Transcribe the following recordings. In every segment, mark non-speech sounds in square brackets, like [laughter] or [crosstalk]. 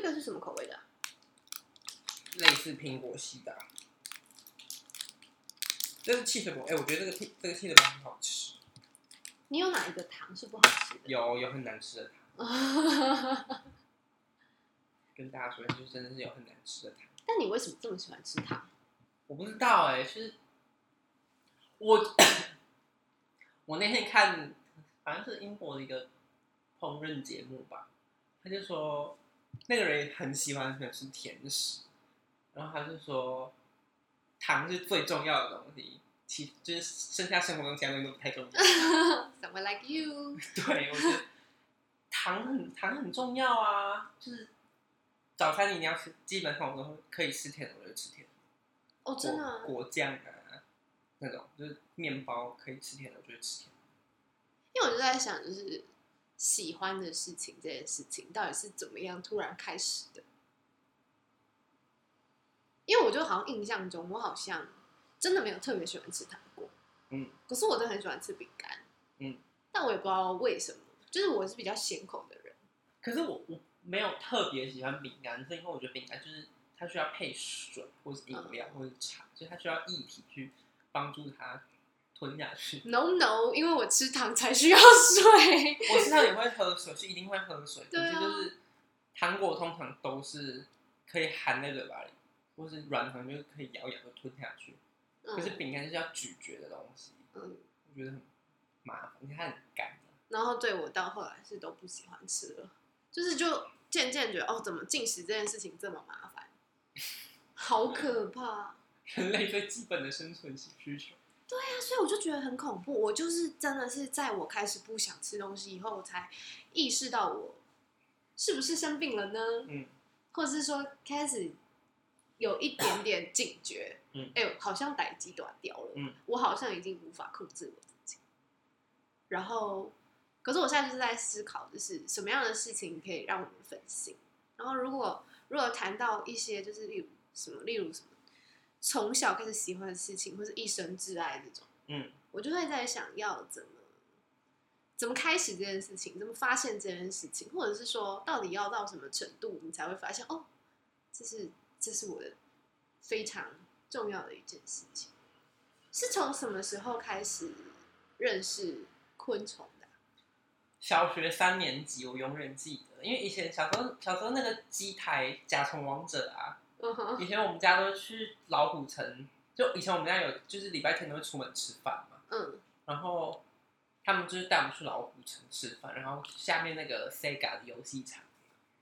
这个是什么口味的啊？类似苹果系的啊。这是气水果，哎、我觉得这个汽这个气水果很好吃。你有哪一个糖是不好吃的？有有很难吃的糖，[laughs] 跟大家说，就是真的是有很难吃的糖。但你为什么这么喜欢吃糖？我不知道哎、就是我我那天看，好像是英国的一个烹饪节目吧，他就说那个人很喜欢很喜欢吃甜食，然后他就说糖是最重要的东西，其就是剩下生活中其他东西都不太重要。[laughs] Someone like you，[laughs] 对，我觉得糖很糖很重要啊，就是早餐你要吃，基本上我都会可以吃甜的，我就吃甜的。哦，真的啊、果果酱啊，那种就是面包可以吃甜的，我就会吃甜的。因为我就在想，就是喜欢的事情这件事情到底是怎么样突然开始的？因为我就好像印象中，我好像真的没有特别喜欢吃糖果，嗯，可是我真的很喜欢吃饼干，嗯，但我也不知道为什么，就是我是比较咸口的人，可是我我没有特别喜欢饼干，是因为我觉得饼干就是它需要配水或是饮料或是茶，所以它需要液体去帮助它吞下去。[laughs] No No，因为我吃糖才需要水。我知道也会喝水，是一定会喝水，可对啊是就是糖果通常都是可以含在嘴巴里，或是软糖就是可以咬一咬就吞下去。可是嗯饼干是要咀嚼的东西，嗯，我觉得很麻烦，因为它很干。然后对我到后来是都不喜欢吃了，就是就渐渐觉得哦，怎么进食这件事情这么麻烦，[laughs] 好可怕。[laughs] 人类最基本的生存需求。对啊，所以我就觉得很恐怖。我就是真的是在我开始不想吃东西以后，我才意识到我是不是生病了呢？嗯，或者是说开始有一点点警觉，嗯哎呦，好像逮鸡短掉了，嗯，我好像已经无法控制我自己。然后，可是我现在就是在思考，就是什么样的事情可以让我们分心。然后，如果如果谈到一些就是例如什么，例如什么从小开始喜欢的事情，或是一生挚爱这种，嗯，我就会在想要怎么怎么开始这件事情，怎么发现这件事情，或者是说到底要到什么程度，你才会发现哦，这是这是我的非常重要的一件事情。是从什么时候开始认识昆虫的啊、小学三年级我永远记得，因为以前小时候小时候那个机台甲虫王者啊，嗯哼，以前我们家都去老虎城，就以前我们家有就是礼拜天都会出门吃饭嘛，嗯然后他们就是带我们去老虎城吃饭，然后下面那个 Sega 的游戏场，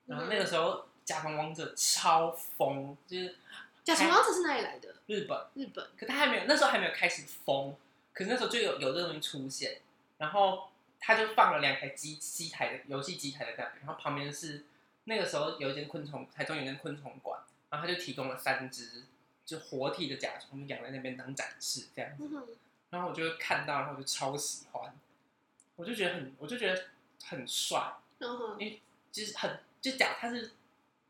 然后那个时候甲虫王者超疯，就是甲虫王者是哪里来的？日本。日本。可他还没有，那时候还没有开始疯，可是那时候就有有这个东西出现，然后他就放了两台机机台的游戏机台在那边，然后旁边是那个时候有一间昆虫，台中有一间昆虫馆，然后他就提供了三只就活体的甲虫，就养在那边当展示这样子，然后我就看到，然后我就超喜欢，我就觉得很，我就觉得很帅，因为，就是很就甲它是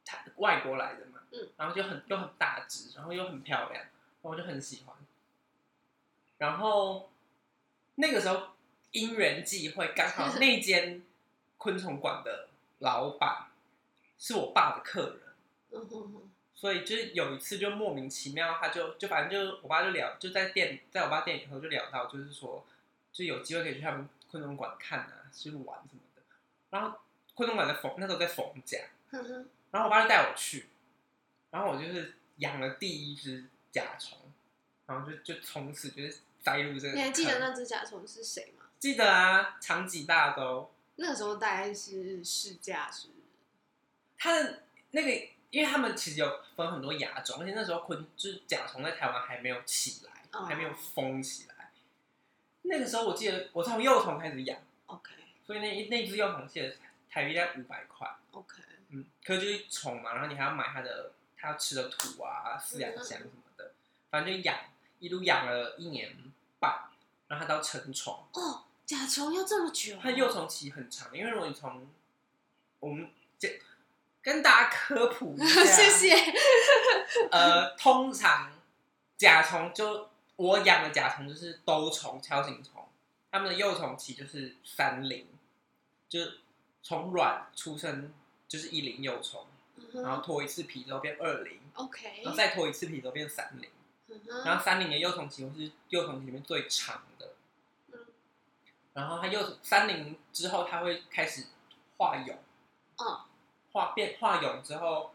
它外国来的嘛，嗯，然后就很又很大只，然后又很漂亮，然后我就很喜欢。然后那个时候因缘际会，刚好 [laughs] 那间昆虫馆的老板是我爸的客人，所以就是有一次就莫名其妙，他就就反正就我爸就聊，就在店在我爸店里头就聊到，就是说就有机会可以去他们昆虫馆看啊，去玩什么的。然后昆虫馆在缝那时候在缝甲，然后我爸就带我去，然后我就是养了第一只甲虫，然后就就从此就是栽入这个。你还记得？那只甲虫是谁吗？记得啊，长脊大兜，那个时候大概是试驾是，它的那个，因为他们其实有分很多亚种，而且那时候昆就是甲虫在台湾还没有起来，哦还没有封起来。那个时候我记得我从幼虫开始养，OK 所以那那只幼虫记得台币在五百块，OK，嗯，可是就是虫嘛，然后你还要买它的它要吃的土啊、饲养箱什么的，反正就养，一路养了一年半，然后它到成虫。哦，甲虫要这么久？它幼虫期很长，因为如果你从我们这跟大家科普一下，[laughs] 谢谢。[laughs] 呃，通常甲虫就我养的甲虫就是兜虫、锹形虫，它们的幼虫期就是三龄，就是从卵出生就是一龄幼虫，嗯然后脱一次皮之后变二龄，OK，然后再脱一次皮之后变三龄，嗯然后三龄的幼虫期会是幼虫期里面最长的，嗯。然后它幼三龄之后，它会开始化蛹，嗯化变化蛹之后，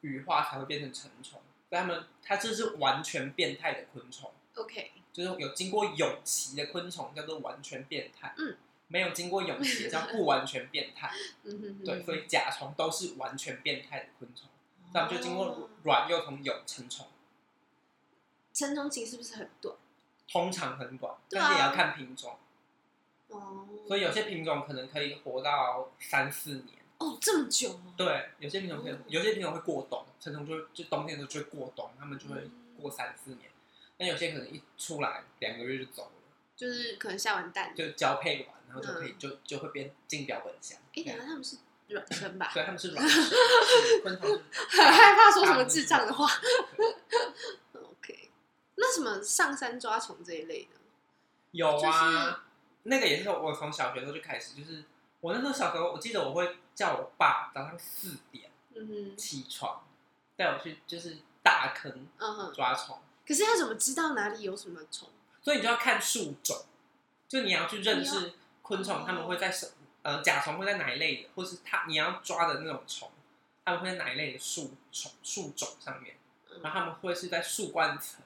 羽化才会变成成虫。所以它们它这是完全变态的昆虫，OK，就是有经过蛹期的昆虫叫做完全变态，嗯，没有经过蛹期的叫不完全变态。[laughs] 嗯哼哼，对，所以甲虫都是完全变态的昆虫，哦那我们就经过卵幼虫蛹成虫，成虫期是不是很短？通常很短，啊但是也要看品种，哦，所以有些品种可能可以活到三四年。哦这么久哦，对，有些品种可以哦，有些品种会过冬，成虫就就冬天的时候就会过冬，它们就会嗯过三四年。但有些可能一出来两个月就走了，就是可能下完蛋，就交配完，然后就可以嗯就就会变进标本箱。哎，等一下他们是卵生吧？所以它们是卵生，[laughs] 昆虫 [laughs] 很害怕说什么智障的话。[laughs] OK，那什么上山抓虫这一类的，有啊，就是那个也是我从小学的时候就开始，就是我那时候小时候，我记得我会叫我爸早上四点起床，带我去就是大坑。抓虫，可是他怎么知道哪里有什么虫？所以你就要看树种，就你要去认识昆虫，哦。它们会在什呃甲虫会在哪一类的，或是它你要抓的那种虫，它们会在哪一类的树虫树种上面，嗯。然后他们会是在树冠层，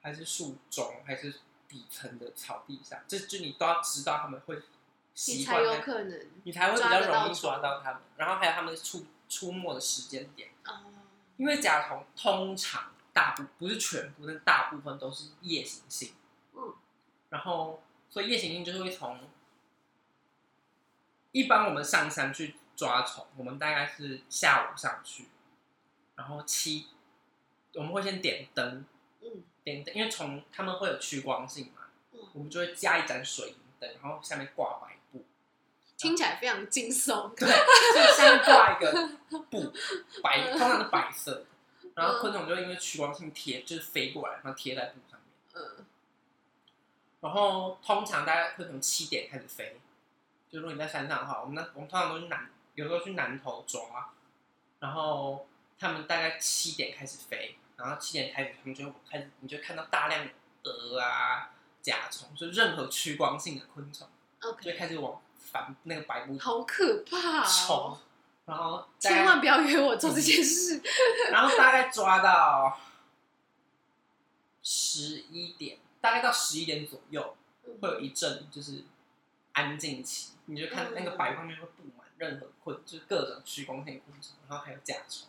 还是树种，还是底层的草地上，这就你都要知道他们会你才有可能你才会比较容易抓到他们。然后还有他们出出没的时间点，哦，因为甲虫通常大部不是全部，但大部分都是夜行性。嗯，然后所以夜行性就是会从一般我们上山去抓虫，我们大概是下午上去，然后七我们会先点灯，嗯点灯，因为虫他们会有趋光性嘛，嗯，我们就会加一盏水银灯，然后下面挂白布。听起来非常惊悚。对，就下面挂一个布，白，通常是白色的，然后昆虫就因为趋光性贴，就是飞过来，然后贴在布上面。嗯然后通常大概会从七点开始飞，就如果你在山上的话，我们那我们通常都是南，有时候去南头抓，然后他们大概七点开始飞，然后七点开始他们就开始，你就看到大量的蛾啊、甲虫，就任何趋光性的昆虫，，OK，开始往反那个白布好可怕冲哦！，然后千万不要约我做这件事。[laughs] 然后大概抓到十一点，大概到十一点左右，会有一阵就是安静期，你就看那个白上面会布满任何昆，就是各种趋光性昆虫，然后还有甲虫，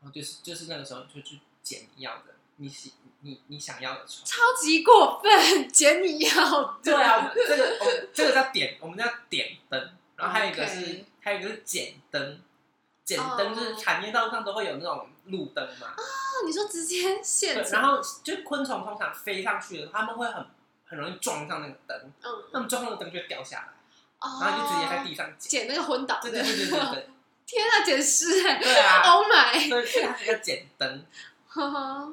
然后就是就是那个时候你就去捡你要的，你喜你你想要的床。超级过分，剪你要的。对啊，这个我这个叫点，我们叫点灯，然后还有一个是 OK 还有一个是剪灯，剪灯就是哦产业道路上都会有那种路灯嘛，哦，你说直接现对，场，然后就昆虫通常飞上去的时候，他们会很很容易撞上那个灯，嗯，他们撞上那个灯就会掉下来，哦然后就直接在地上捡。捡那个昏倒的。对对对对对对，[laughs] 天啊，剪尸哎对啊，！Oh my，所以所以它是个剪灯，[laughs] 呵呵，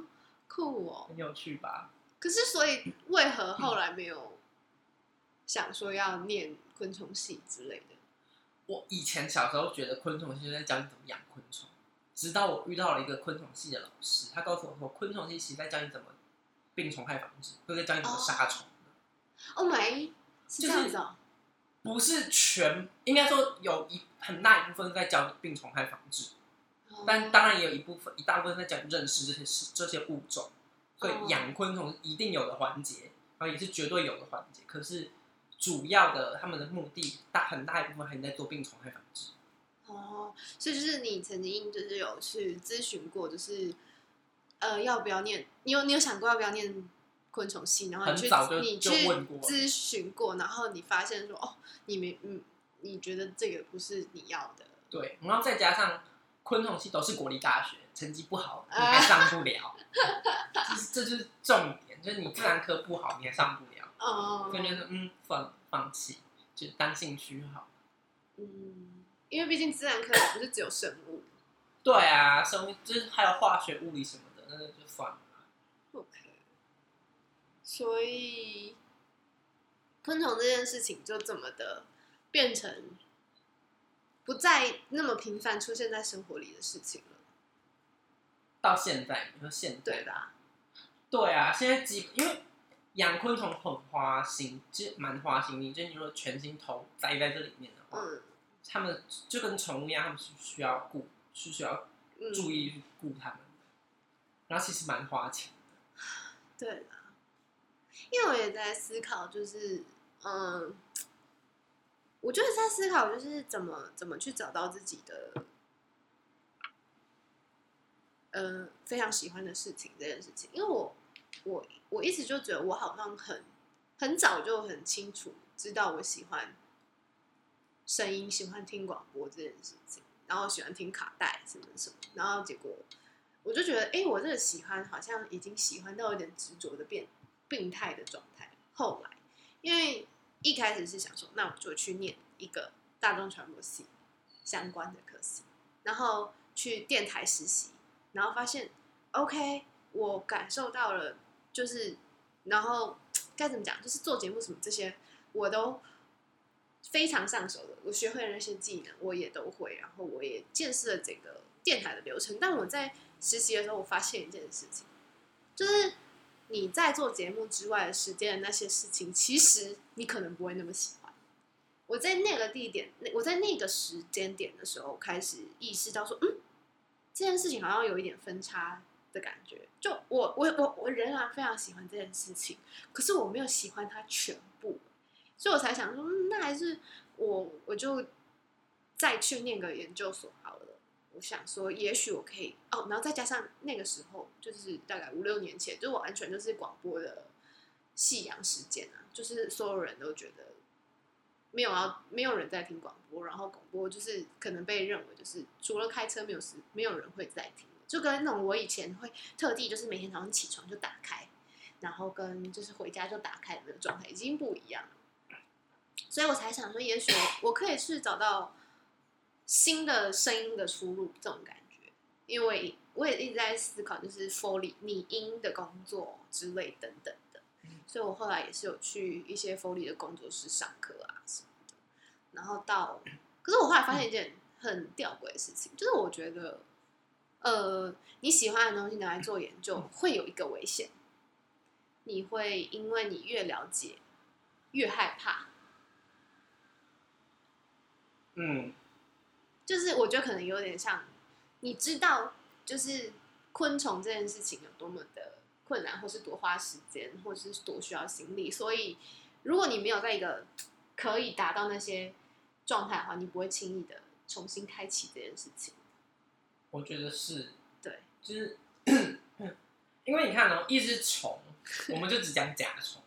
酷哦。很有趣吧？可是，所以为何后来没有想说要念昆虫系之类的？我以前小时候觉得昆虫系就在教你怎么养昆虫，直到我遇到了一个昆虫系的老师，他告诉我说，昆虫系其实在教你怎么病虫害防治，或者在教你怎么杀虫。Oh my，是这样子哦。不是全，应该说有一很大一部分在教你病虫害防治，但当然也有一部分一大部分在讲认识这些事这些物种，所哦以养昆虫一定有的环节，然后也是绝对有的环节。可是主要的他们的目的大很大一部分还在做病虫害防治。哦，所以就是你曾经就是有去咨询过，就是呃要不要念？你有你有想过要不要念昆虫系？然后你去你去就问过咨询过，然后你发现说哦，你没嗯，你觉得这个不是你要的。对，然后再加上昆虫系都是国立大学，成绩不好你啊还上不了，[laughs] 这是这就是重点，就是你自然科不好你还上不了，哦所以就是嗯放放弃，就当兴趣好。嗯，因为毕竟自然科不是只有生物。对啊，生物就是还有化学、物理什么的，那个就算了。OK，所以昆虫这件事情就这么的变成不再那么频繁出现在生活里的事情了，到现在，你说现在对吧？对啊，现在基因为养昆虫很花心，其实蛮花心的。就是你如果全心投栽在这里面的话，嗯他们就跟宠物一样，他们是需要顾，是需要嗯，注意去顾他们的。然后其实蛮花钱的，对啊，因为我也在思考，就是嗯，我就是在思考，就是怎么怎么去找到自己的，呃，非常喜欢的事情这件事情。因为我我我一直就觉得我好像很很早就很清楚知道我喜欢声音，喜欢听广播这件事情，然后喜欢听卡带什么什么，然后结果。我就觉得，哎、我这个喜欢好像已经喜欢到有点执着的变病态的状态。后来，因为一开始是想说，那我就去念一个大众传播系相关的科系，然后去电台实习，然后发现，OK，我感受到了，就是，然后该怎么讲，就是做节目什么这些，我都非常上手的，我学会了那些技能，我也都会，然后我也见识了整个电台的流程。但我在实习的时候，我发现一件事情，就是你在做节目之外的时间的那些事情，其实你可能不会那么喜欢。我在那个地点，我在那个时间点的时候，开始意识到说，嗯，这件事情好像有一点分叉的感觉。就我我我我仍然非常喜欢这件事情，可是我没有喜欢它全部，所以我才想说，嗯，那还是我我就再去念个研究所好了。我想说，也许我可以哦，然后再加上那个时候，就是大概五六年前，就我完全就是广播的夕阳时间啊，就是所有人都觉得没有要没有人在听广播，然后广播就是可能被认为就是除了开车没有时没有人会在听，就跟那种我以前会特地就是每天早上起床就打开，然后跟就是回家就打开的那个状态已经不一样了，所以我才想说，也许我可以去找到。新的声音的出入，这种感觉，因为我也一直在思考，就是 Foley 拟音的工作之类等等的，所以我后来也是有去一些 Foley 的工作室上课啊什么的，然后到，可是我后来发现一件很吊诡的事情，就是我觉得，呃，你喜欢的东西拿来做研究，会有一个危险，你会因为你越了解，越害怕，嗯，就是我觉得可能有点像，你知道，就是昆虫这件事情有多么的困难，或是多花时间，或是多需要心力，所以如果你没有在一个可以达到那些状态的话，你不会轻易的重新开启这件事情。我觉得是，对，就是 [coughs] 因为你看哦，一只虫，我们就只讲甲虫，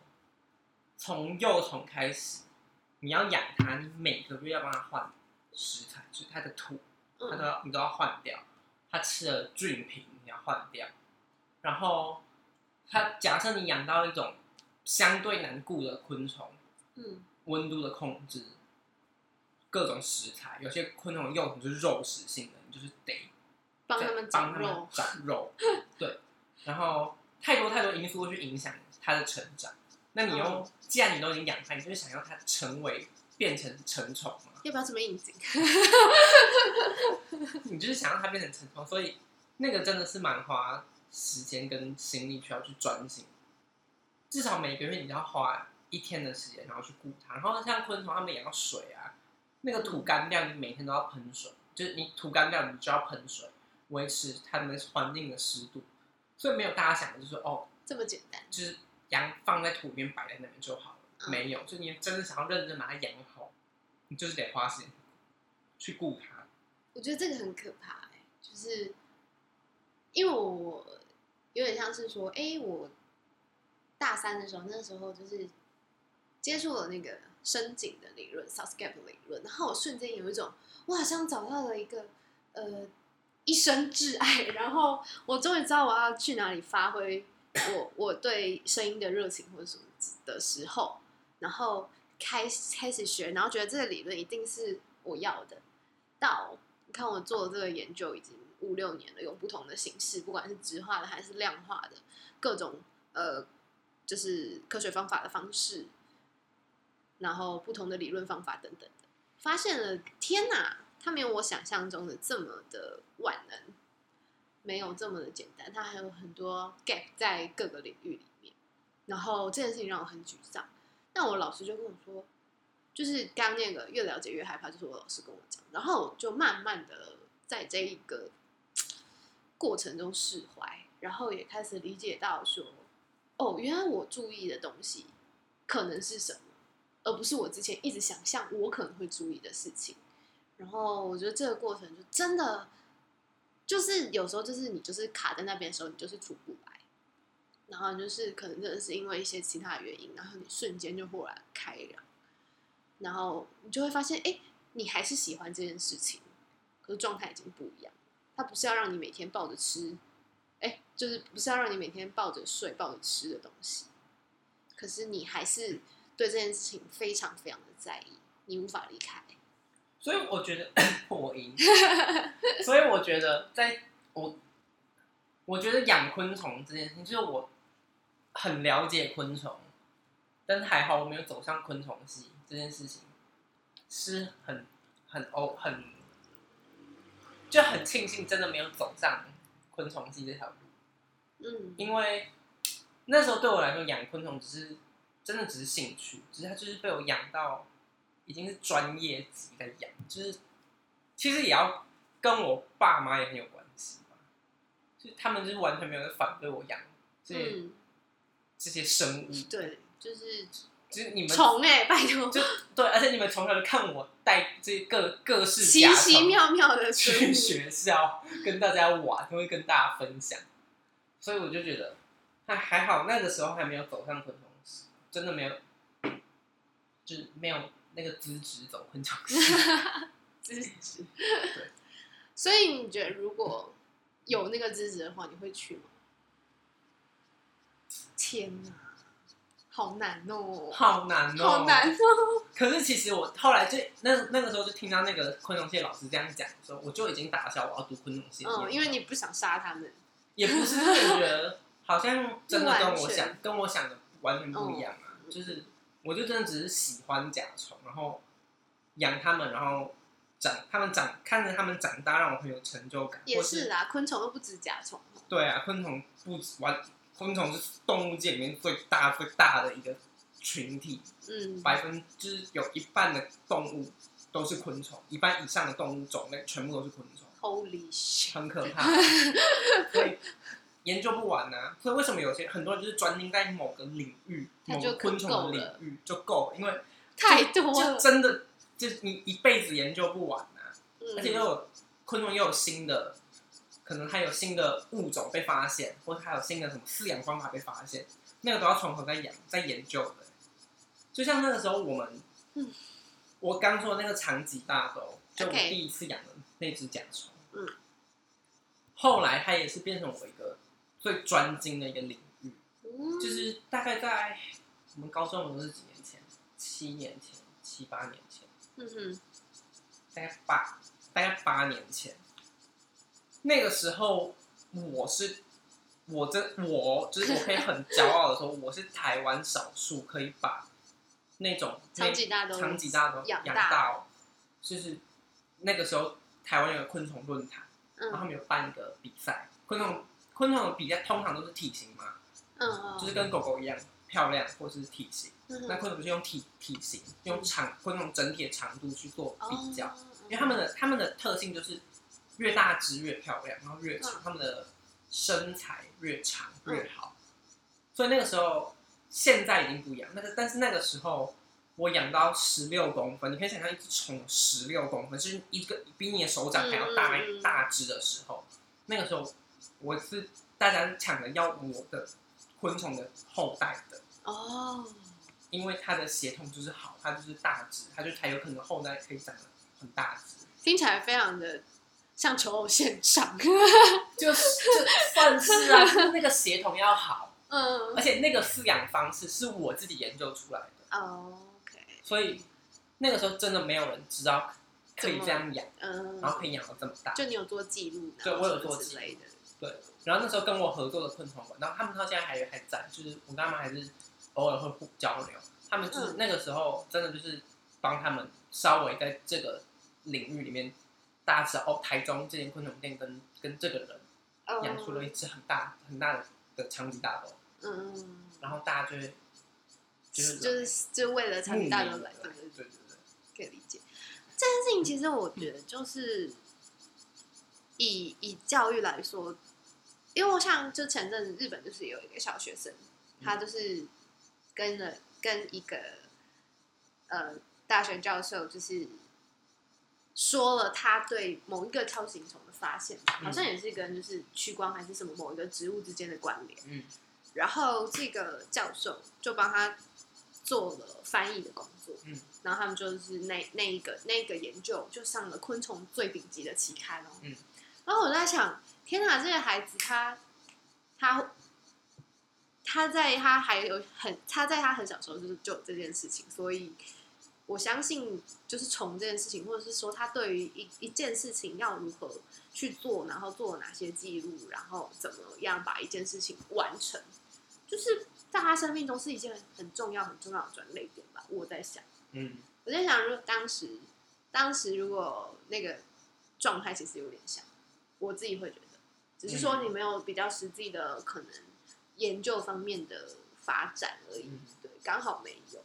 从幼虫开始，你要养它，你每个月要帮它换食材，就是它的土，它都嗯。要你都要换掉，它吃的菌品你要换掉，然后它假设你养到一种相对难顾的昆虫，嗯。温度的控制，各种食材，有些昆虫的幼虫就是肉食性的，你就是得帮他们帮他们长肉，长肉，对，然后太多太多因素会去影响它的成长。那你又、嗯。既然你都已经养它，你就是想要它成为变成成虫吗？要不要这么应景？[laughs] 你就是想让它变成成虫，所以那个真的是蛮花时间跟心力需要去专心。至少每个月你要花一天的时间，然后去顾它。然后像昆虫，它们也要水啊，那个土干掉，你每天都要喷水，就是你土干掉，你就要喷水，维持它们环境的湿度。所以没有大家想的就是哦，这么简单？就是羊放在土里面摆在那边就好没有，就你真的想要认真把它养好，你就是得花时间去顾它。我觉得这个很可怕、欸，就是因为我有点像是说，哎、我大三的时候，那时候就是接触了那个深井的理论 （Southgate 理论），然后我瞬间有一种，我好像找到了一个呃一生挚爱，然后我终于知道我要去哪里发挥我我对声音的热情或者什么的时候，然后开开始学，然后觉得这个理论一定是我要的，到你看我做的这个研究已经五六年了，用不同的形式，不管是直化的还是量化的，各种呃，就是科学方法的方式，然后不同的理论方法等等的，发现了天哪，它没有我想象中的这么的万能，没有这么的简单，它还有很多 gap 在各个领域里面。然后这件事情让我很沮丧。那我老师就跟我说，就是刚那个越了解越害怕，就是我老师跟我讲，然后就慢慢的在这一个过程中释怀，然后也开始理解到说，哦，原来我注意的东西可能是什么，而不是我之前一直想象我可能会注意的事情。然后我觉得这个过程就真的，就是有时候就是你就是卡在那边的时候，你就是出不来。然后就是可能真的是因为一些其他原因，然后你瞬间就豁然开朗，然后你就会发现，哎，你还是喜欢这件事情，可是状态已经不一样。它不是要让你每天抱着吃，哎，就是不是要让你每天抱着睡、抱着吃的东西，可是你还是对这件事情非常非常的在意，你无法离开。所以我觉得 [coughs] 我赢，所以我觉得在我，我觉得养昆虫这件事情，就是我很了解昆虫，但是还好我没有走上昆虫系这件事情，是很很哦很，就很庆幸真的没有走上昆虫系这条路，嗯，因为那时候对我来说养昆虫只是真的只是兴趣，只是它就是被我养到。已经是专业级的养，就是其实也要跟我爸妈也很有关系吧，就他们就是完全没有在反对我养这些这些生物，对，就是就是你们虫哎，拜托，就对，而且你们从小就看我带这各各式奇奇妙妙的去学校跟大家玩，都会跟大家分享，所以我就觉得还还好，那个时候还没有走上昆虫史，真的没有，就是没有。那个资质走昆虫系，资质。对，所以你觉得如果有那个资质的话，你会去吗？天哪，好难哦，好难哦，好难哦。可是其实我后来就那那个时候就听到那个昆虫蟹老师这样讲的时候，我就已经打消我要读昆虫系。嗯，因为你不想杀他们。也不是，我觉得好像 [laughs] 真的跟我想跟我想的完全不一样啊，就是。我就真的只是喜欢甲虫，然后养它们，然后长它们长，看着它们长大，让我很有成就感。也是啊，昆虫都不止甲虫。对啊，昆虫不完，昆虫是动物界里面最大最大的一个群体。嗯，百分之有一半的动物都是昆虫，一半以上的动物种类全部都是昆虫。Holy shit！很可怕。[laughs] 所以。研究不完呐，所以为什么有些很多人就是专精在某个领域，某个昆虫的领域就够了，因为太多就真的就你一辈子研究不完呐。而且又有昆虫又有新的，可能它有新的物种被发现，或者它有新的什么饲养方法被发现，那个都要从头在养在研究的。就像那个时候我们，我刚说的那个长脊大兜，就我第一次养的那只甲虫，嗯，后来它也是变成我一个。最专精的一个领域，就是大概在我们高中的是几年前，七年前、七八年前，嗯哼，大概八大概八年前，那个时候我是我这我就是我可以很骄傲的说，我是台湾少数可以把那种长脊大长几大都养大，就是那个时候台湾有个昆虫论坛，然后他们有办一个比赛，昆虫。昆虫的比赛通常都是体型嘛，嗯，就是跟狗狗一样漂亮，或者是体型。那昆虫是用体体型，用长昆虫整体的长度去做比较，因为它们的它们的特性就是越大只越漂亮，然后越长，他们的身材越长越好。所以那个时候，现在已经不一样。那个但是那个时候，我养到十六公分，你可以想象一只虫十六公分，就是一个比你的手掌还要大大只的时候，那个时候。我是大家抢着要我的昆虫的后代的哦，因为它的血统就是好，它就是大只，它就才有可能后代可以长得很大只。听起来非常的像求偶现场，[laughs] 就是算是啊，那个协同要好，嗯，而且那个饲养方式是我自己研究出来的哦，OK，所以那个时候真的没有人知道可以这样养，嗯，然后可以养到这么大，就你有做记录，对我有做之类的。对，然后那时候跟我合作的昆虫馆，然后他们到现在还还在，就是我跟他们还是偶尔会互交流。他们就是那个时候真的就是帮他们稍微在这个领域里面大家知道哦，台中这间昆虫店跟跟这个人哦养出了一只很大很大的的长棘大豆，嗯。嗯，然后大家就会就是就是就为了长期大都来，对对对对，对对，可以理解。这件事情其实我觉得就是以以教育来说，因为我像就前阵子日本就是有一个小学生，他就是跟了跟一个呃大学教授就是说了他对某一个超形虫的发现好像也是跟就是屈光还是什么某一个植物之间的关联。嗯。然后这个教授就帮他做了翻译的工作，嗯，然后他们就是那那一个那个研究就上了昆虫最顶级的期刊哦，嗯，然后我在想，天哪，这个孩子他他他在他还有很他在他很小时候就是就有这件事情，所以我相信就是从这件事情，或者是说他对于一一件事情要如何去做，然后做了哪些记录，然后怎么样把一件事情完成，就是在他生命中是一件很重要很重要的转捩点吧。我在想，嗯我在想，如果当时当时如果那个状态其实有点像，我自己会觉得，只是说你没有比较实际的可能研究方面的发展而已，嗯对，刚好没有。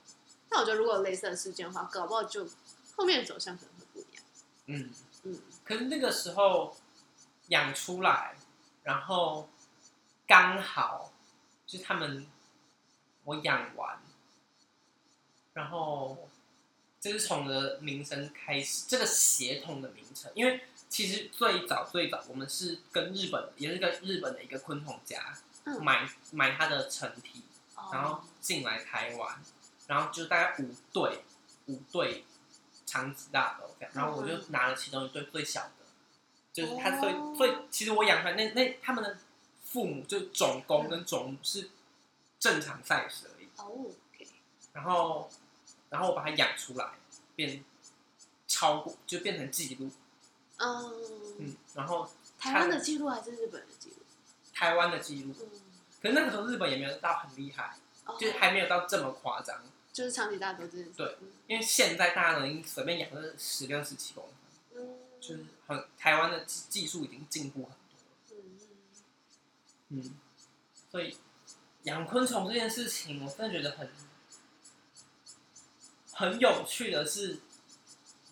但我觉得如果有类似的事件的话，搞不好就后面的走向可能会不一样。嗯，嗯。可是那个时候养出来，然后刚好就是他们我养完，然后这是从的名称开始，这个协同的名称，因为其实最早最早我们是跟日本，也是跟日本的一个昆虫家嗯，买买它的成体，然后哦进来台湾，然后就大概五对五对长子大豆这样，然后我就拿了其中一对最小的，就是它最哦。最，其实我养出来那那他们的父母就种公跟种母是正常 size 而已，哦，OK，然后然后我把它养出来，变超过就变成记录，嗯，嗯，然后台湾的记录还是日本的记录？台湾的记录，嗯，可是那个时候日本也没有到很厉害，哦。就还没有到这么夸张。就是长期大豆这件事。对嗯，因为现在大家都已随便养个十六、十七公分，嗯，就是很台湾的技技术已经进步很多了。嗯嗯，所以养昆虫这件事情，我真的觉得很很有趣的是，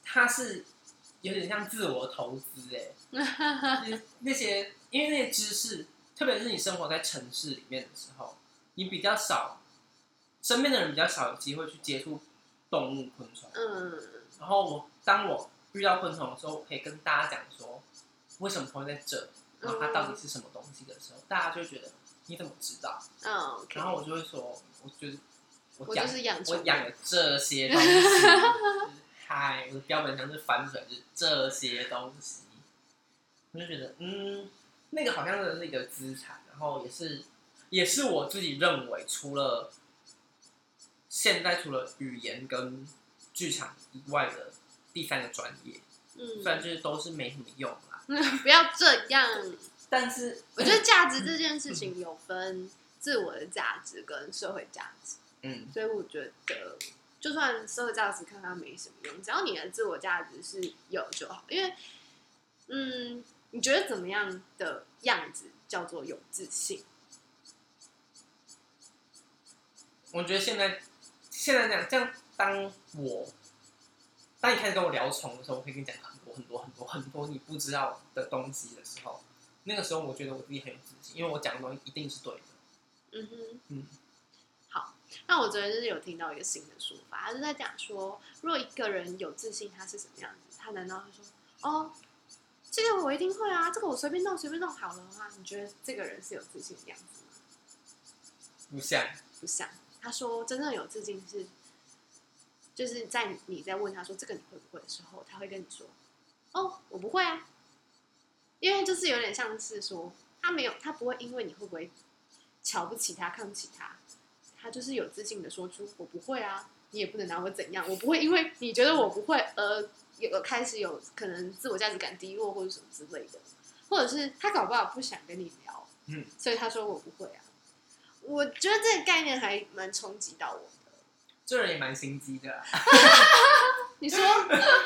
它是有点像自我投资哎、[laughs] 就是那些因为那些知识，特别是你生活在城市里面的时候，你比较少，身边的人比较少有机会去接触动物昆虫。嗯然后我当我遇到昆虫的时候，我可以跟大家讲说，为什么会在这，然后它到底是什么东西的时候，大家就会觉得你怎么知道？然后我就会说，我就是我养我养了这些东西，就是嗨，我的标本上是翻出来就是这些东西，我就觉得嗯，那个好像是一个资产，然后也是也是我自己认为除了现在除了语言跟剧场以外的第三个专业，嗯虽然就是都是没什么用啦，[laughs] 不要这样。但是我觉得价值这件事情有分自我的价值跟社会价值，嗯所以我觉得就算社会价值看它没什么用，只要你的自我价值是有就好。因为，嗯，你觉得怎么样的样子叫做有自信？我觉得现在现在这样这样，当我当你开始跟我聊虫的时候，我可以跟你讲很多很多很多很多你不知道的东西的时候，那个时候我觉得我自己很有自信，因为我讲的东西一定是对的。嗯哼，嗯，好。那我昨天就是有听到一个新的说法，他是在讲说，如果一个人有自信，他是什么样子？他难道会说，哦，这个我一定会啊，这个我随便弄随便弄好了的话，你觉得这个人是有自信的样子吗？不像，不像。他说，真正有自信是，就是在你在问他说这个你会不会的时候，他会跟你说，哦，我不会啊，因为就是有点像是说，他没有，他不会因为你会不会瞧不起他、看不起他，他就是有自信的说出我不会啊，你也不能拿我怎样，我不会因为你觉得我不会而有开始有可能自我价值感低落或者什么之类的，或者是他搞不好不想跟你聊，嗯，所以他说我不会啊。我觉得这个概念还蛮冲击到我的。这人也蛮心机的啊，[laughs] 你说，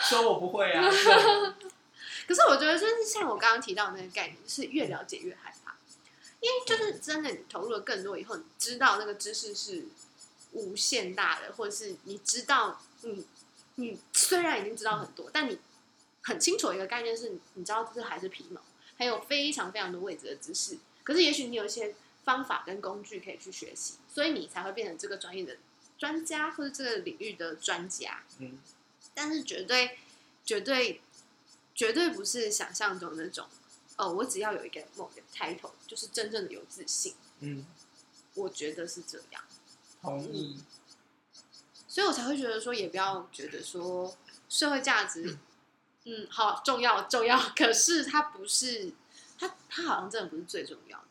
说我不会啊，[laughs] 可是我觉得就是像我刚刚提到的那个概念，就是越了解越害怕，因为就是真的你投入了更多以后，你知道那个知识是无限大的，或者是你知道你你虽然已经知道很多，但你很清楚一个概念是，你知道这还是皮毛，还有非常非常多未知的知识。可是也许你有一些方法跟工具可以去学习，所以你才会变成这个专业的专家或者这个领域的专家。嗯，但是绝对绝对绝对不是想象中那种，哦，我只要有一个某个 title，就是真正的有自信。嗯，我觉得是这样，同意。所以我才会觉得说，也不要觉得说社会价值，嗯，好重要重要，可是它不是，它它好像真的不是最重要的。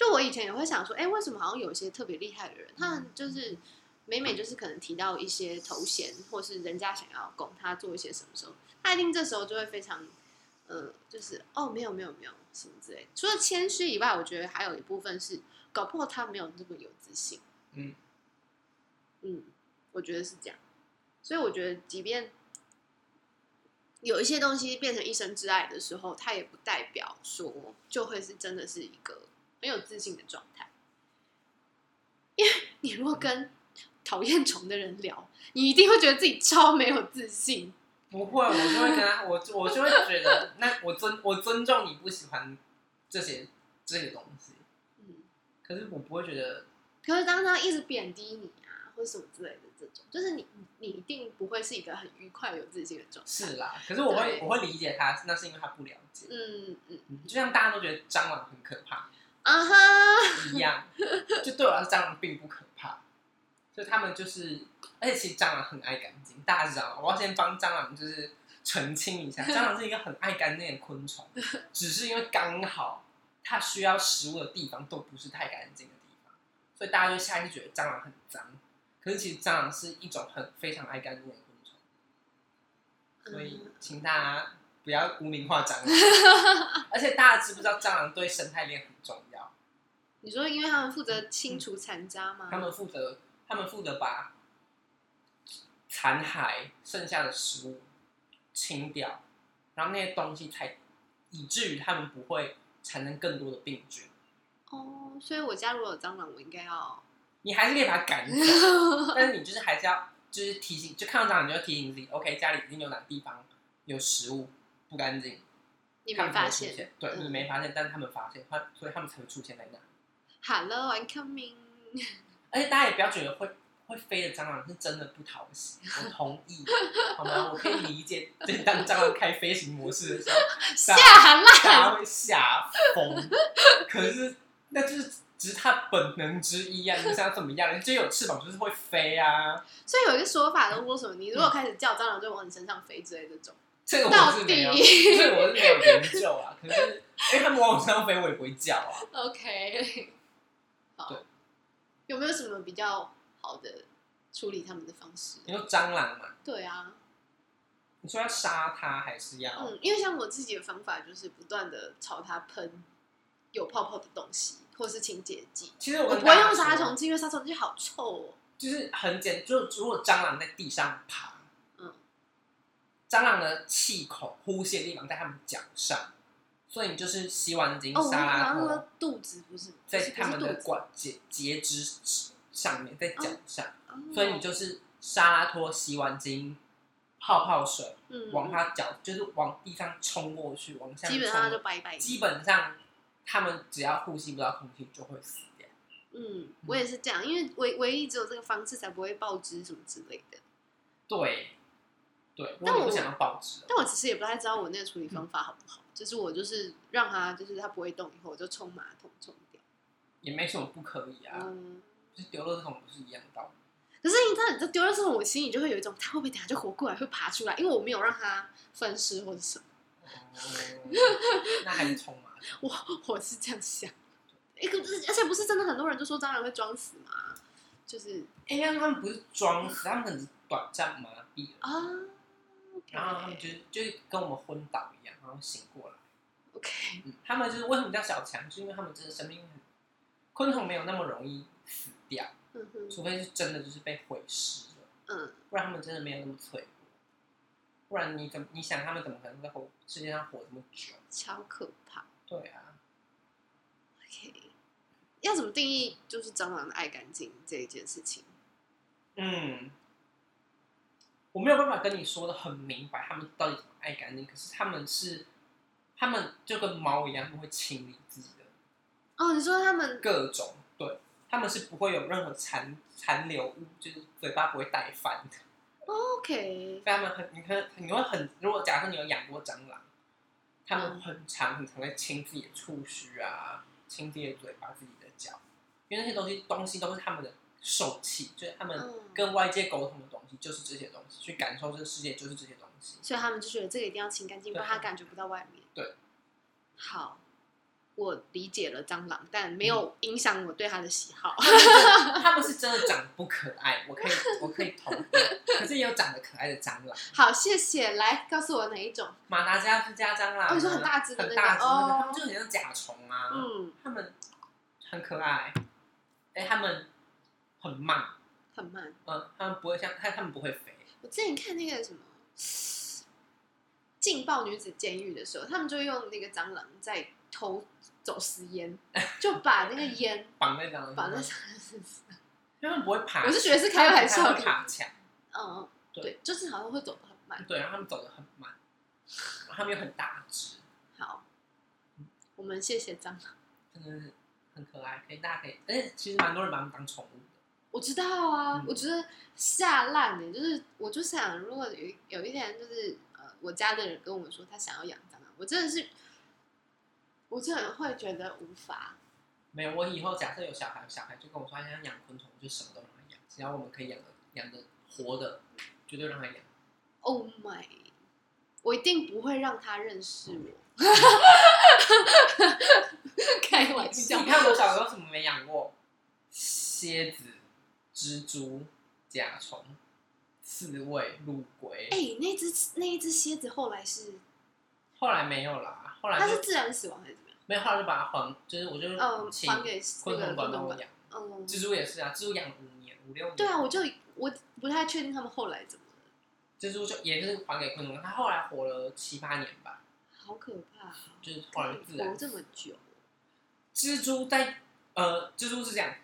就我以前也会想说，哎，为什么好像有一些特别厉害的人，他们就是每每就是可能提到一些头衔，或是人家想要供他做一些什么时候，他一定这时候就会非常，呃，就是哦，没有没有没有什么之类。除了谦虚以外，我觉得还有一部分是搞破他没有这么有自信。嗯嗯，我觉得是这样。所以我觉得，即便有一些东西变成一生挚爱的时候，它也不代表说就会是真的是一个很有自信的状态。因为你如果跟讨厌虫的人聊，你一定会觉得自己超没有自信。不会，我就会跟他，我我就会觉得，那我尊我尊重你不喜欢这些这些东西，嗯，可是我不会觉得，可是当他一直贬低你啊，或者什么之类的这种，就是你你一定不会是一个很愉快、有自信的状态。是啦。可是我会我会理解他，那是因为他不了解。嗯嗯嗯就像大家都觉得蟑螂很可怕啊哈，一样，就对我来说，蟑螂并不可怕。就他们就是，而且其实蟑螂很爱干净，大家知道？我要先帮蟑螂就是澄清一下，[laughs] 蟑螂是一个很爱干净的昆虫，只是因为刚好它需要食物的地方都不是太干净的地方，所以大家就下意识觉得蟑螂很脏。可是其实蟑螂是一种很非常爱干净的昆虫，所以嗯请大家不要污名化蟑螂。[laughs] 而且大家知不知道蟑螂对生态链很重要？你说，因为他们负责清除残渣吗？他们负责，他们负责把残骸剩下的食物清掉，然后那些东西才以至于他们不会产生更多的病菌。哦，所以我家如果有蟑螂，我应该要你还是可以把它赶走，[laughs] 但是你就是还是要就是提醒，就看到蟑螂你就要提醒自己，OK，家里一定有哪个地方有食物不干净，你没发现。对、嗯你没发现，但是他们发现，他所以他们才会出现在那。？Hello, I'm coming。[laughs] 而且大家也不要觉得会会飞的蟑螂是真的不讨喜，我同意，[laughs] 好吗？我可以理解，就当蟑螂开飞行模式的时候，下大烂，吓疯。可是那就是只是它本能之一啊！你想怎么样？就有翅膀就是会飞啊！所以有一个说法都说什么，你如果开始叫蟑螂，就往你身上飞之类的这种。这个到我是没有，底这个我是没有研究啊。可是因为他们往我身上飞，我也不会叫啊。OK，好对，有没有什么比较好的处理他们的方式？你说蟑螂嘛？对啊，你说要杀它还是要？嗯，因为像我自己的方法就是不断的朝它喷有泡泡的东西，或是清洁剂。其实我我用杀虫剂，因为杀虫剂好臭哦。就是很简，就如果蟑螂在地上爬，嗯，蟑螂的气孔呼吸的地方在它们脚上，所以你就是洗碗巾、哦，沙拉好像说肚子不是，在他们的管节节肢上面，在脚上，哦所以你就是沙拉托、洗碗巾、泡泡水嗯往他脚，就是往地上冲过去，往下基本上冲就拜拜。基本上他们只要呼吸不到空气就会死掉。嗯，我也是这样，因为唯唯一只有这个方式才不会爆汁什么之类的。对，对，但我不想要报纸。但我其实也不太知道我那个处理方法好不好，就是我就是让它就是它不会动，以后我就冲马桶冲掉。也没什么不可以啊，嗯，就是丢垃圾桶不是一样的道理。可是你知道，你这丢了之后，我心里就会有一种，它会不会等下就活过来，会爬出来？因为我没有让它分尸或者什么，哦，那还是冲马桶。[laughs] 我我是这样想。一个而且不是真的很多人就说蟑螂会装死嘛，就是哎、欸，他们不是装死，他们可能是短暂麻痹了，啊然后他们就就跟我们昏倒一样，然后醒过来。OK，嗯，他们就是为什么叫小强，就是因为他们真的生命很，昆虫没有那么容易死掉，嗯，除非是真的就是被毁尸了，嗯，不然他们真的没有那么脆弱。不然你怎么你想他们怎么可能在活世界上活这么久？超可怕。对啊，OK，要怎么定义就是蟑螂的爱干净这一件事情？嗯，我没有办法跟你说的很明白，他们到底怎么爱干净。可是他们是，他们就跟猫一样，他们会清理自己的哦，你说他们各种，对，他们是不会有任何残残留物，就是嘴巴不会带饭的。OK，所以他们很，你可你会很，如果假设你有养过蟑螂，他们嗯很常很常会清自己的触须啊，清自己的嘴巴、自己的脚，因为那些东西东西都是他们的受气，就是他们嗯跟外界沟通的东西，就是这些东西，去感受这个世界就是这些东西。所以他们就觉得这个一定要清干净，不然他感觉不到外面。对，好，我理解了蟑螂，但没有影响我对它的喜好。[laughs] 他们是真的长得不可爱，我可以我可以同意，可是也有长得可爱的蟑螂，好，谢谢。来告诉我哪一种？马达加斯加蟑螂啊，哦你说很大只的那个很大只的那个，哦他们就很像甲虫啊，嗯，他们很可爱，哎，他们很慢。很慢。嗯，他们不会像他，他们不会飞。我之前看那个什么劲爆女子监狱的时候，他们就用那个蟑螂在偷走私烟，[laughs] 就把那个烟绑在蟑螂，绑在蟑螂身上。他们不会爬。我是觉得是开玩笑的他爬墙。嗯，对对，就是好像会走得很慢。对，然后他们走得很慢，然后他们又很大只，好，我们谢谢蟑螂。真的是很可爱，可以大家可以，而且其实蛮多人把它们当宠物的。我知道啊，嗯我觉得下烂的，就是我就想，如果有有一天就是呃，我家的人跟我们说他想要养蟑螂，我真的是，我真的会觉得无法。没有，我以后假设有小孩，小孩就跟我说他想养昆虫，我就什么都让他养，只要我们可以养的养的活的，绝对让他养。Oh my！我一定不会让他认识我。[laughs] 开玩笑你，看我小时候什么没养过？蝎子、蜘蛛、甲虫、刺猬、陆龟。哎、那只那一只蝎子后来是后来没有啦，后来它是自然死亡还是怎么样？没有，后来就把它还，就是我就还给昆虫馆帮我。养。嗯，蜘蛛也是啊，蜘蛛养五年、五六年。对啊，我就我不太确定他们后来怎么了，蜘蛛就也是还给昆虫馆，它后来活了七八年吧，好可怕、啊，就是后来自然活这么久。蜘蛛在呃，蜘蛛是这样，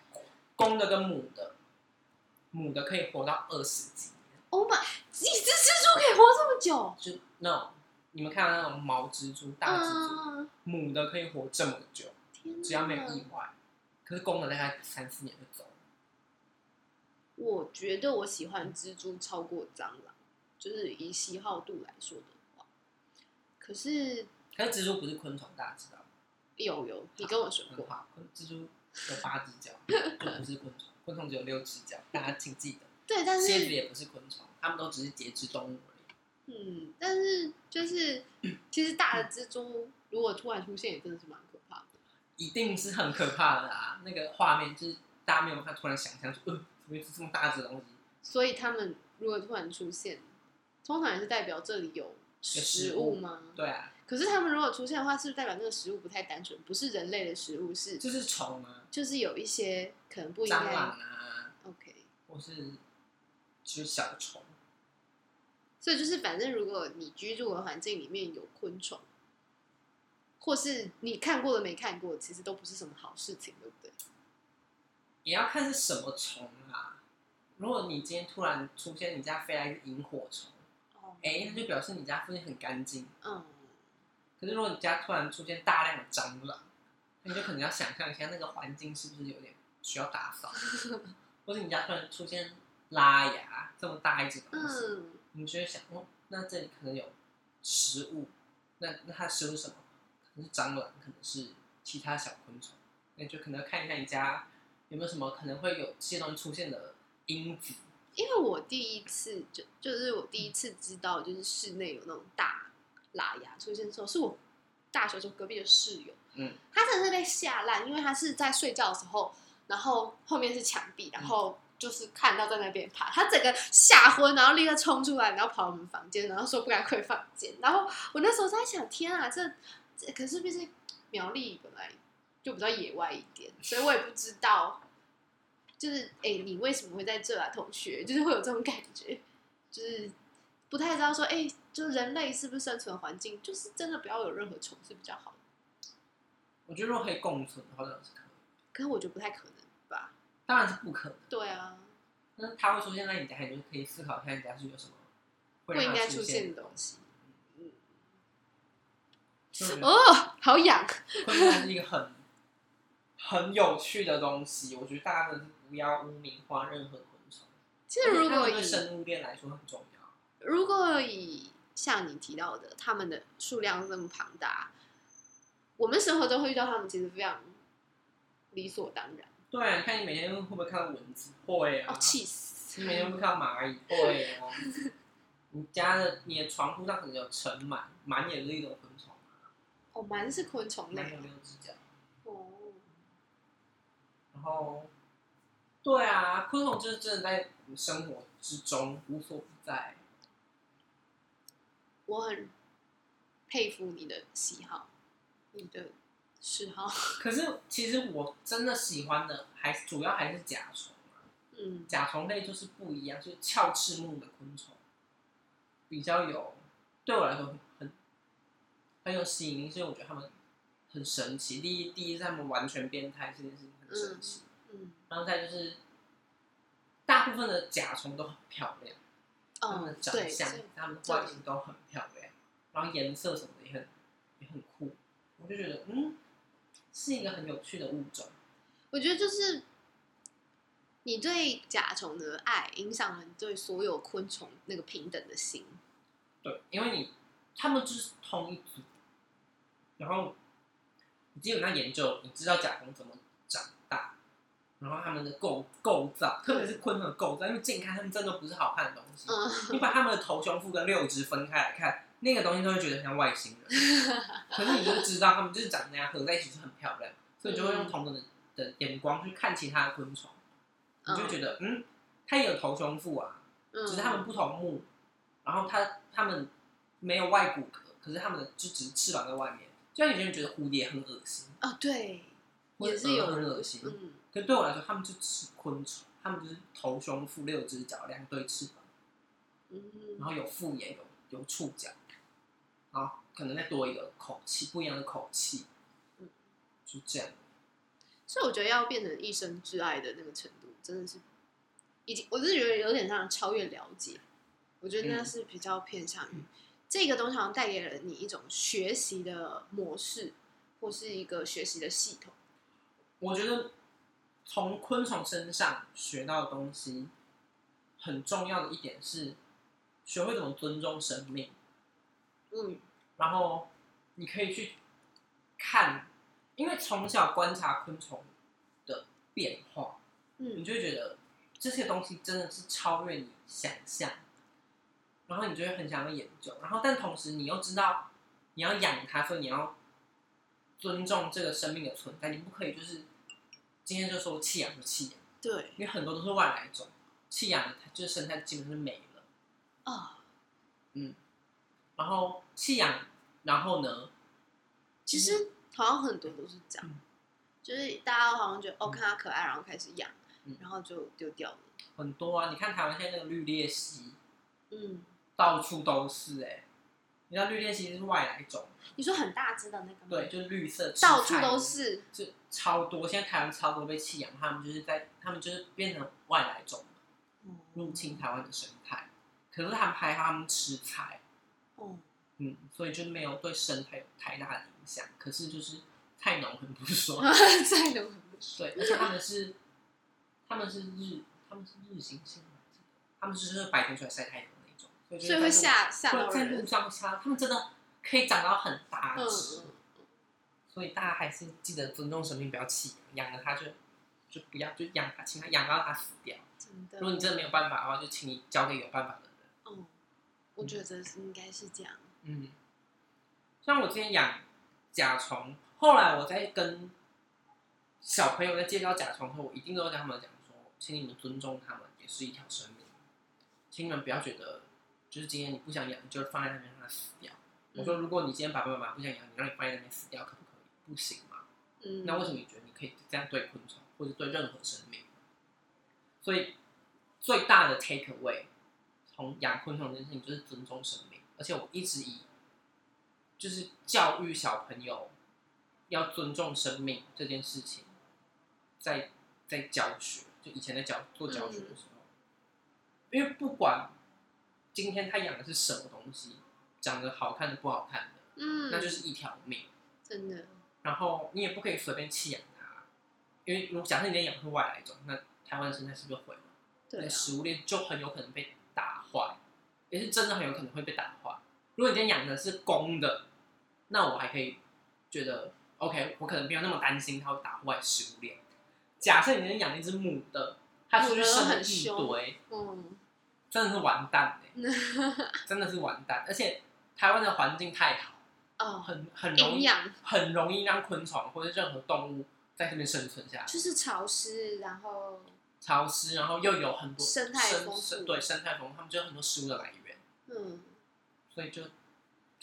公的跟母的，母的可以活到二十几年，Oh my！一只蜘蛛可以活这么久？就那种你们看到那种毛蜘蛛、大蜘蛛，嗯，母的可以活这么久，天！只要没有意外，可是公的大概三四年就走了。我觉得我喜欢蜘蛛超过蟑螂，就是以喜好度来说的话。可是可是蜘蛛不是昆虫，大家知道吗？有有，你跟我说过，很好，昆蜘蛛有八只脚，[laughs] 就不是昆虫，昆虫只有六只脚，大家请记得。对，但是蝎子也不是昆虫，它们都只是节肢动物而已。嗯，但是就是其实大的蜘蛛如果突然出现，也真的是蛮可怕的。一定是很可怕的啊！那个画面就是大家没有办法突然想象出，呃，怎么会是这么大只的东西？所以他们如果突然出现，通常也是代表这里有食物吗？对啊，可是他们如果出现的话，是不是代表那个食物不太单纯，不是人类的食物，是就是虫啊，就是有一些可能不应蟑该螂啊，OK。或是就是小虫。所以就是，反正如果你居住的环境里面有昆虫，或是你看过的没看过，其实都不是什么好事情，对不对？也要看是什么虫啊。如果你今天突然出现你家飞来一个萤火虫，哦哎、那就表示你家附近很干净。嗯，可是如果你家突然出现大量的蟑螂，那你就可能要想象一下那个环境是不是有点需要打扫，[laughs] 或者你家突然出现拉牙这么大一只东西，嗯，你就会想，哦，那这里可能有食物，那那它的食物是什么？可能是蟑螂，可能是其他小昆虫，那就可能要看一下你家有没有什么可能会有这些东西出现的因子。因为我第一次就就是我第一次知道，就是室内有那种大拉牙出现的时候，是我大学时候隔壁的室友，嗯，他真的是被吓烂，因为他是在睡觉的时候，然后后面是墙壁，然后就是看到在那边爬，他整个吓昏，然后立刻冲出来，然后跑我们房间，然后说不敢回房间。然后我那时候在想，天啊，这这可是毕竟苗栗本来就比较野外一点，所以我也不知道，就是哎、你为什么会在这啊，同学？就是会有这种感觉，就是不太知道说，哎、就人类是不是生存环境，就是真的不要有任何虫是比较好的。我觉得如果可以共存好像，是可以。可是我觉得不太可能吧？当然是不可能。对啊，那它会出现在你家，你就可以思考看你家是有什么不应该出现现的东西。哦，好痒。昆虫是一个很很有趣的东西，我觉得大家真的是不要污名化任何昆虫。其实如果以生物链来说很重要。如果以像你提到的，他们的数量这么庞大，我们生活中会遇到他们，其实非常理所当然。对啊，你看你每天会不会看到蚊子？会啊。哦，气死！你每天会不会看到蚂蚁？会啊。你家的你的床铺上可能有尘螨，螨也是一种昆虫啊，哦，蛮是昆虫类没有指甲。哦。然后，对啊，昆虫就是真的在生活之中无所不在。我很佩服你的喜好，你的嗜好。[laughs] 可是其实我真的喜欢的还主要还是甲虫啊，嗯，甲虫类就是不一样，就是鞘翅目的昆虫，比较有对我来说很很很有吸引力，所以我觉得他们很神奇。第一，第一是他们完全变态这件事情很神奇，嗯，然后再就是大部分的甲虫都很漂亮。它们长，相所以、它们的外形都很漂亮，然后颜色什么的也很也很酷，我就觉得嗯，是一个很有趣的物种。我觉得就是你对甲虫的爱，影响了你对所有昆虫那个平等的心。对，因为你他们就是同一组，然后你基本上研究，你知道甲虫怎么然后他们的构构造，特别是昆虫的构造，因为近看他们真的不是好看的东西。嗯，你把他们的头、胸、腹跟六肢分开来看，那个东西都会觉得很像外星人。[laughs] 可是你就知道他们就是长那样，合在一起就很漂亮，所以就会用同等的的眼光去看其他的昆虫，你就觉得嗯，它也有头、胸、腹啊，嗯，只是它们不同目，然后它它们没有外骨骼，可是它们的就只是翅膀在外面。就像有些人觉得蝴蝶很恶心，哦，对，也是有很恶心，嗯可对我来说，他们就只是昆虫，他们就是头、胸、腹六只脚，两对翅膀。然嗯，后有腹眼有有触角，可能再多一个口气，不一样的口气，嗯就这样。所以我觉得要变成一生挚爱的那个程度，真的是已经，我是觉得有点像超越了解。我觉得那嗯是比较偏向于、这个东西，好像带给了你一种学习的模式，或是一个学习的系统。我觉得从昆虫身上学到的东西，很重要的一点是学会怎么尊重生命，嗯。然后你可以去看，因为从小观察昆虫的变化，嗯。你嗯就会觉得这些东西真的是超越你想象，然后你就会很想要研究，然后但同时你又知道你要养它，所以你要尊重这个生命的存在，你不可以就是今天就说弃养就弃养，对。因为很多都是外来种，弃养它就是生态基本上是没了，啊，嗯，然后弃养，然后呢，其实好像很多都是这样，嗯。就是大家好像觉得哦嗯。看它可爱，然后开始养，嗯。然后就丢掉了。很多啊，你看台湾现在那个绿鬣蜥，嗯，到处都是哎、你知道绿鬣蜥是外来种，你说很大只的那个吗？对，，就是绿色，到处都是。就超多，现在台湾超多被弃养，他们就是在他们就是变成外来种入侵台湾的生态，可是他们还他们吃菜，哦，嗯，所以就没有对生态有太大的影响。可是就是菜农很不爽，太浓很不爽。对，而且他们是他们是日他们是日行性的，他们就是白天出来晒太阳所以会吓吓到会在路人。上杀，他们真的可以长到很大嗯只。嗯，所以大家还是记得尊重生命，不要弃养，养了它就就不要就养它，请它养到它死掉。真的。如果你真的没有办法的话，就请你交给有办法的人。哦，我觉得是应该是这样。嗯，像我之前养甲虫，后来我在跟小朋友在介绍甲虫后，我一定都会跟他们讲说，请你们尊重它们，也是一条生命，请你们不要觉得就是今天你不想养，你就放在那边让它死掉。我说，如果你今天爸爸妈妈不想养你，让你放在那边死掉，可不可以？不行嘛。嗯，那为什么你觉得你可以这样对昆虫，或者对任何生命？所以最大的 take away 从养昆虫这件事情就是尊重生命，而且我一直以就是教育小朋友要尊重生命这件事情，在在教学，就以前在教做教学的时候，因为不管今天他养的是什么东西，长得好看的不好看的，嗯，那就是一条命。真的，然后你也不可以随便弃养它，因为如果假设你今天养的是外来种，那台湾的生态是不是毁了？对啊，食物链就很有可能被打坏，也是真的很有可能会被打坏。如果你今天养的是公的，那我还可以觉得 OK，我可能没有那么担心它会打坏食物链。假设你今天养一只母的，它出去生了一堆，嗯，真的是完蛋欸 [laughs] 真的是完蛋。而且台湾的环境太好，哦，很很容易养很容易让昆虫或者任何动物在这边生存下来。就是潮湿，然后潮湿，然后又有很多生态丰对生态丰富，他们就有很多食物的来源，嗯，所以就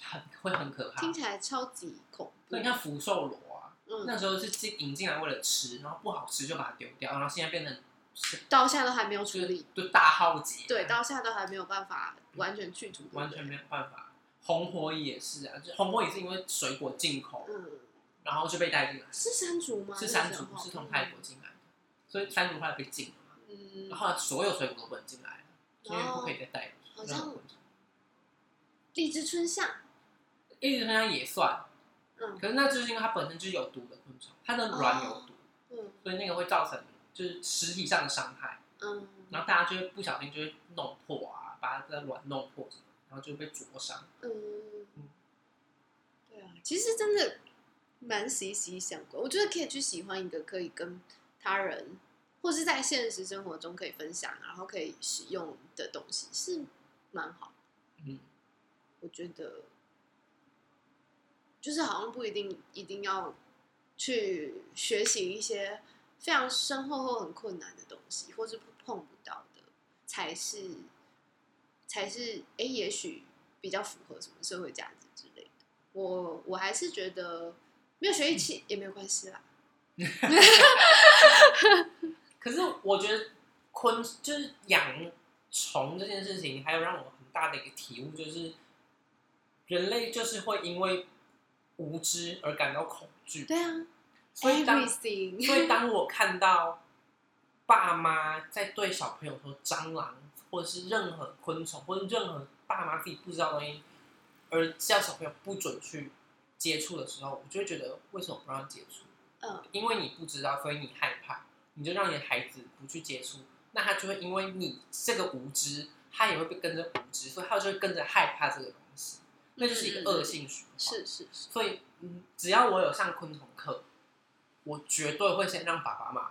很会很可怕。听起来超级恐怖所以你。看福寿螺啊，嗯，那时候是进引进来为了吃，然后不好吃就把它丢掉，然后现在变成是到现在都还没有处就是理，就大浩劫，对，到现在都还没有办法完全去除，完全没有办法。红火蚁也是啊，就红火蚁是因为水果进口，嗯，然后就被带进来，是山竹吗？是山竹，是从泰国进来的，所以山竹后来被禁了嘛，嗯，然后所有水果都不能进来了，因为不可以再带好像荔枝春夏。荔枝春夏，也算，嗯。可是那就是因为它本身就是有毒的昆虫，它的卵有毒，嗯。所以那个会造成就是实体上的伤害，嗯，然后大家就会不小心就会弄破啊，把它的卵弄破什么，然后就被灼伤。嗯，对啊，其实真的蛮息息相关。我觉得可以去喜欢一个可以跟他人，或是在现实生活中可以分享，然后可以使用的东西，是蛮好。嗯，我觉得，就是好像不一定一定要去学习一些非常深厚或很困难的东西，或是碰不到的，才是才是哎、诶也许比较符合什么社会价值之类的。我我还是觉得没有学义气也没有关系啦。[laughs] 可是我觉得昆就是养虫这件事情，还有让我很大的一个体悟，就是人类就是会因为无知而感到恐惧，对啊所以当所以当我看到爸妈在对小朋友说蟑螂，或者是任何昆虫，或者任何爸妈自己不知道的东西，而叫小朋友不准去接触的时候，我就会觉得为什么不让接触？嗯，因为你不知道，所以你害怕，你就让你的孩子不去接触，那他就会因为你这个无知，他也会被跟着无知，所以他就会跟着害怕这个东西，那就是一个恶性循环。是是是，所以，嗯，只要我有上昆虫课，我绝对会先让爸爸妈妈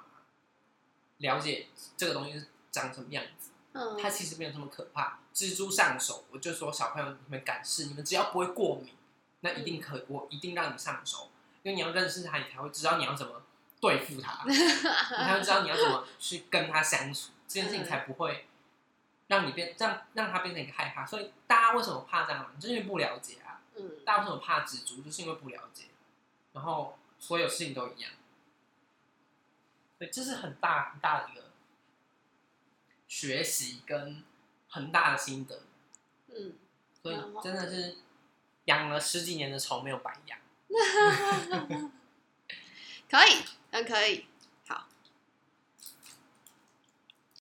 了解这个东西是长什么样子。嗯，它其实没有这么可怕。蜘蛛上手，我就说小朋友你们敢试，你们只要不会过敏，那一定可以，我一定让你上手，因为你要认识它，你才会知道你要怎么对付它，[laughs] 你才会知道你要怎么去跟它相处，这件事情才不会让你变让让它变成一个害怕。所以大家为什么怕蟑螂，就是因为不了解啊。嗯，大家为什么怕蜘蛛，就是因为不了解，然后所有事情都一样，所以这是很大很大的一个学习跟很大的心得，嗯，所以真的是养了十几年的虫没有白养。[laughs] 可以，很可以。